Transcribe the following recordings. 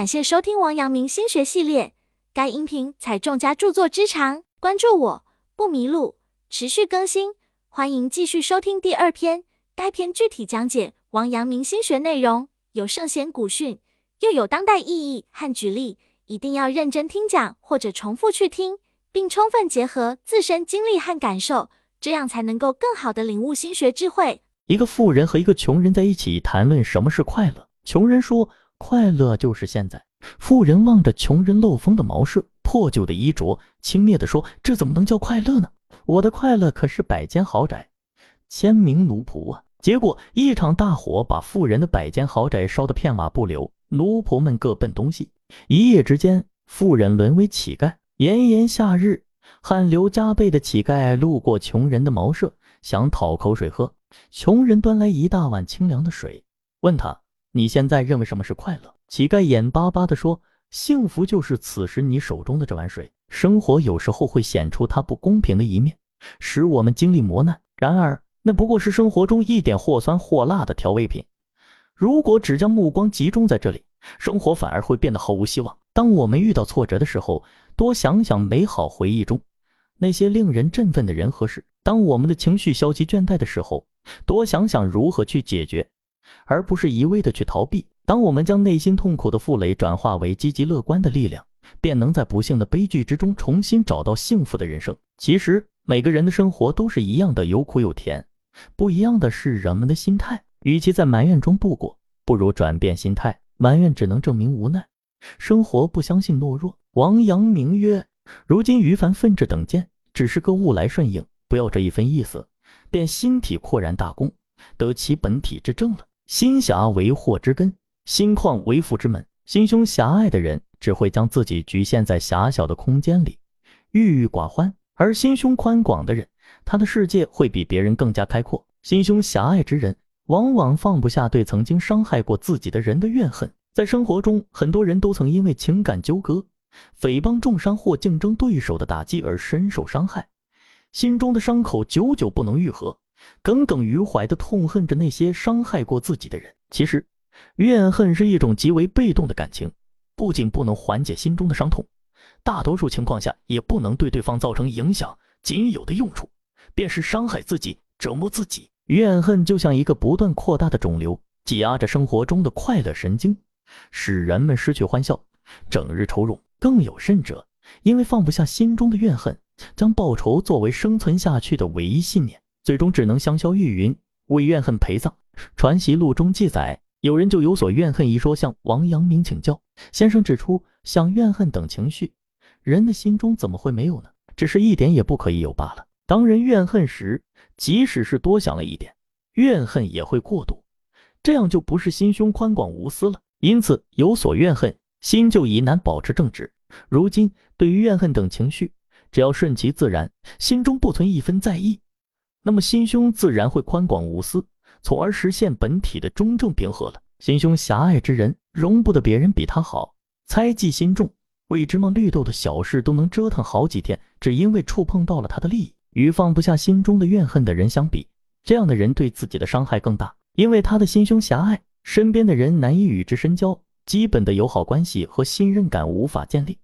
感谢收听王阳明心学系列，该音频采众家著作之长，关注我不迷路，持续更新，欢迎继续收听第二篇。该篇具体讲解王阳明心学内容，有圣贤古训，又有当代意义和举例，一定要认真听讲或者重复去听，并充分结合自身经历和感受，这样才能够更好的领悟心学智慧。一个富人和一个穷人在一起谈论什么是快乐，穷人说。快乐就是现在。富人望着穷人漏风的茅舍、破旧的衣着，轻蔑地说：“这怎么能叫快乐呢？我的快乐可是百间豪宅、千名奴仆啊！”结果一场大火把富人的百间豪宅烧得片瓦不留，奴仆们各奔东西。一夜之间，富人沦为乞丐。炎炎夏日，汗流浃背的乞丐路过穷人的茅舍，想讨口水喝。穷人端来一大碗清凉的水，问他。你现在认为什么是快乐？乞丐眼巴巴地说：“幸福就是此时你手中的这碗水。生活有时候会显出它不公平的一面，使我们经历磨难。然而，那不过是生活中一点或酸或辣的调味品。如果只将目光集中在这里，生活反而会变得毫无希望。当我们遇到挫折的时候，多想想美好回忆中那些令人振奋的人和事；当我们的情绪消极倦怠的时候，多想想如何去解决。”而不是一味的去逃避。当我们将内心痛苦的负累转化为积极乐观的力量，便能在不幸的悲剧之中重新找到幸福的人生。其实每个人的生活都是一样的，有苦有甜，不一样的是人们的心态。与其在埋怨中度过，不如转变心态。埋怨只能证明无奈，生活不相信懦弱。王阳明曰：“如今于凡奋志等见，只是个物来顺应，不要这一分意思，便心体阔然大功，得其本体之正了。”心狭为祸之根，心旷为福之门。心胸狭隘的人只会将自己局限在狭小的空间里，郁郁寡欢；而心胸宽广的人，他的世界会比别人更加开阔。心胸狭隘之人，往往放不下对曾经伤害过自己的人的怨恨。在生活中，很多人都曾因为情感纠葛、诽谤、重伤或竞争对手的打击而深受伤害，心中的伤口久久不能愈合。耿耿于怀地痛恨着那些伤害过自己的人。其实，怨恨是一种极为被动的感情，不仅不能缓解心中的伤痛，大多数情况下也不能对对方造成影响。仅有的用处，便是伤害自己、折磨自己。怨恨就像一个不断扩大的肿瘤，挤压着生活中的快乐神经，使人们失去欢笑，整日愁容。更有甚者，因为放不下心中的怨恨，将报仇作为生存下去的唯一信念。最终只能香消玉殒，为怨恨陪葬。《传习录》中记载，有人就有所怨恨一说，向王阳明请教。先生指出，想怨恨等情绪，人的心中怎么会没有呢？只是一点也不可以有罢了。当人怨恨时，即使是多想了一点，怨恨也会过度，这样就不是心胸宽广无私了。因此，有所怨恨，心就已难保持正直。如今，对于怨恨等情绪，只要顺其自然，心中不存一分在意。那么心胸自然会宽广无私，从而实现本体的中正平和了。心胸狭隘之人，容不得别人比他好，猜忌心重，为芝麻绿豆的小事都能折腾好几天，只因为触碰到了他的利益。与放不下心中的怨恨的人相比，这样的人对自己的伤害更大，因为他的心胸狭隘，身边的人难以与之深交，基本的友好关系和信任感无法建立，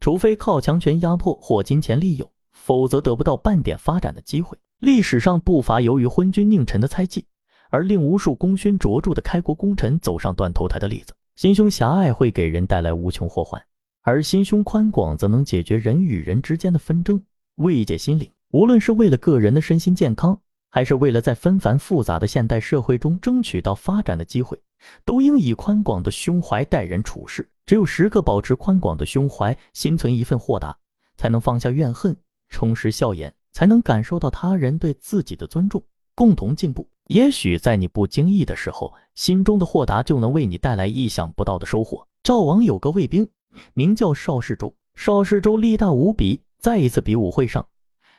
除非靠强权压迫或金钱利诱，否则得不到半点发展的机会。历史上不乏由于昏君佞臣的猜忌，而令无数功勋卓著的开国功臣走上断头台的例子。心胸狭隘会给人带来无穷祸患，而心胸宽广则能解决人与人之间的纷争，慰藉心灵。无论是为了个人的身心健康，还是为了在纷繁复杂的现代社会中争取到发展的机会，都应以宽广的胸怀待人处事。只有时刻保持宽广的胸怀，心存一份豁达，才能放下怨恨，充实笑颜。才能感受到他人对自己的尊重，共同进步。也许在你不经意的时候，心中的豁达就能为你带来意想不到的收获。赵王有个卫兵，名叫邵世周。邵世周力大无比，在一次比武会上，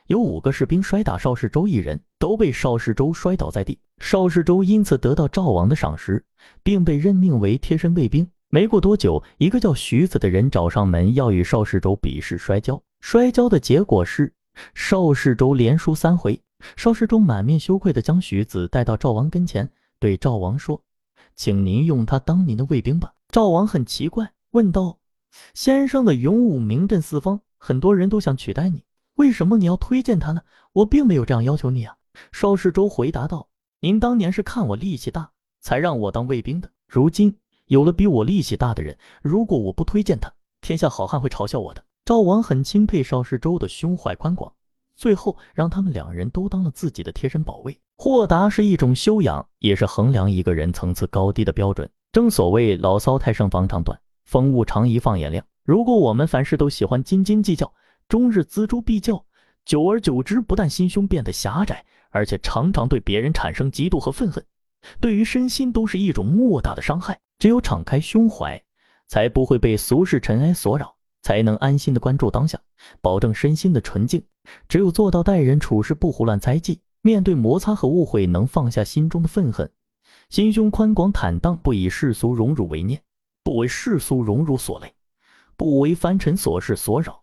有五个士兵摔打邵世周一人，都被邵世周摔倒在地。邵世周因此得到赵王的赏识，并被任命为贴身卫兵。没过多久，一个叫徐子的人找上门，要与邵世周比试摔跤。摔跤的结果是。邵世周连输三回，邵世周满面羞愧地将徐子带到赵王跟前，对赵王说：“请您用他当您的卫兵吧。”赵王很奇怪，问道：“先生的勇武名震四方，很多人都想取代你，为什么你要推荐他呢？我并没有这样要求你啊。”邵世周回答道：“您当年是看我力气大，才让我当卫兵的。如今有了比我力气大的人，如果我不推荐他，天下好汉会嘲笑我的。”赵王很钦佩邵世周的胸怀宽广。最后让他们两人都当了自己的贴身保卫。豁达是一种修养，也是衡量一个人层次高低的标准。正所谓牢骚太盛防肠断，风物长宜放眼量。如果我们凡事都喜欢斤斤计较，终日锱铢必较，久而久之，不但心胸变得狭窄，而且常常对别人产生嫉妒和愤恨，对于身心都是一种莫大的伤害。只有敞开胸怀，才不会被俗世尘埃所扰。才能安心的关注当下，保证身心的纯净。只有做到待人处事不胡乱猜忌，面对摩擦和误会能放下心中的愤恨，心胸宽广坦荡，不以世俗荣辱为念，不为世俗荣辱所累，不为凡尘琐事所扰，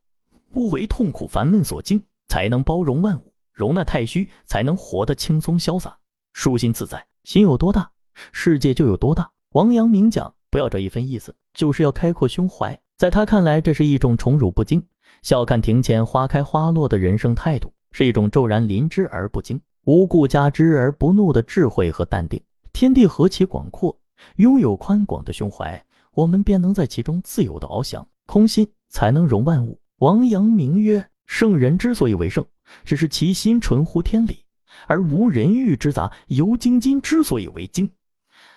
不为痛苦烦闷所惊，才能包容万物，容纳太虚，才能活得轻松潇洒，舒心自在。心有多大，世界就有多大。王阳明讲，不要这一分意思，就是要开阔胸怀。在他看来，这是一种宠辱不惊、笑看庭前花开花落的人生态度，是一种骤然临之而不惊、无故加之而不怒的智慧和淡定。天地何其广阔，拥有宽广的胸怀，我们便能在其中自由的翱翔。空心才能容万物。王阳明曰：圣人之所以为圣，只是其心纯乎天理，而无人欲之杂；由精金之所以为精，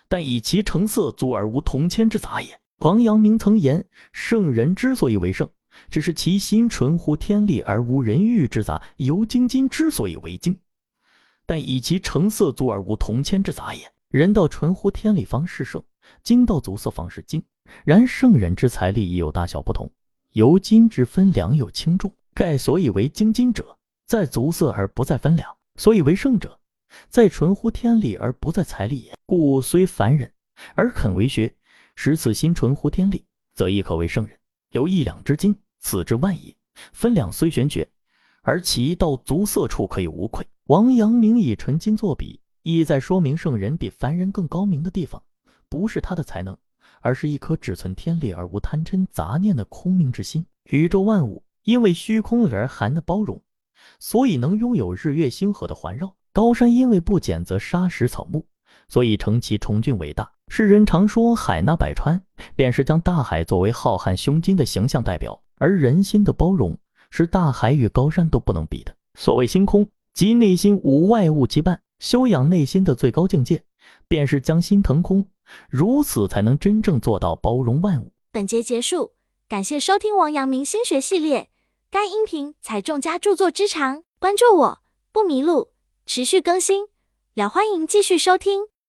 但以其成色足而无铜铅之杂也。王阳明曾言：“圣人之所以为圣，只是其心纯乎天理而无人欲之杂；由精金之所以为精，但以其成色足而无铜铅之杂也。人道纯乎天理方是圣，精道足色方是精。然圣人之财力亦有大小不同，由金之分量有轻重。盖所以为精金者，在足色而不在分量；所以为圣者，在纯乎天理而不在财力也。故虽凡人，而肯为学。”使此心纯乎天理，则亦可为圣人。有一两之金，此之万也。分两虽玄绝，而其到足色处可以无愧。王阳明以纯金作比，意在说明圣人比凡人更高明的地方，不是他的才能，而是一颗只存天理而无贪嗔杂念的空明之心。宇宙万物因为虚空而含的包容，所以能拥有日月星河的环绕；高山因为不减则沙石草木，所以称其崇峻伟大。世人常说海纳百川，便是将大海作为浩瀚胸襟的形象代表，而人心的包容是大海与高山都不能比的。所谓星空，即内心无外物羁绊，修养内心的最高境界，便是将心腾空，如此才能真正做到包容万物。本节结束，感谢收听王阳明心学系列，该音频采众家著作之长，关注我不迷路，持续更新，了欢迎继续收听。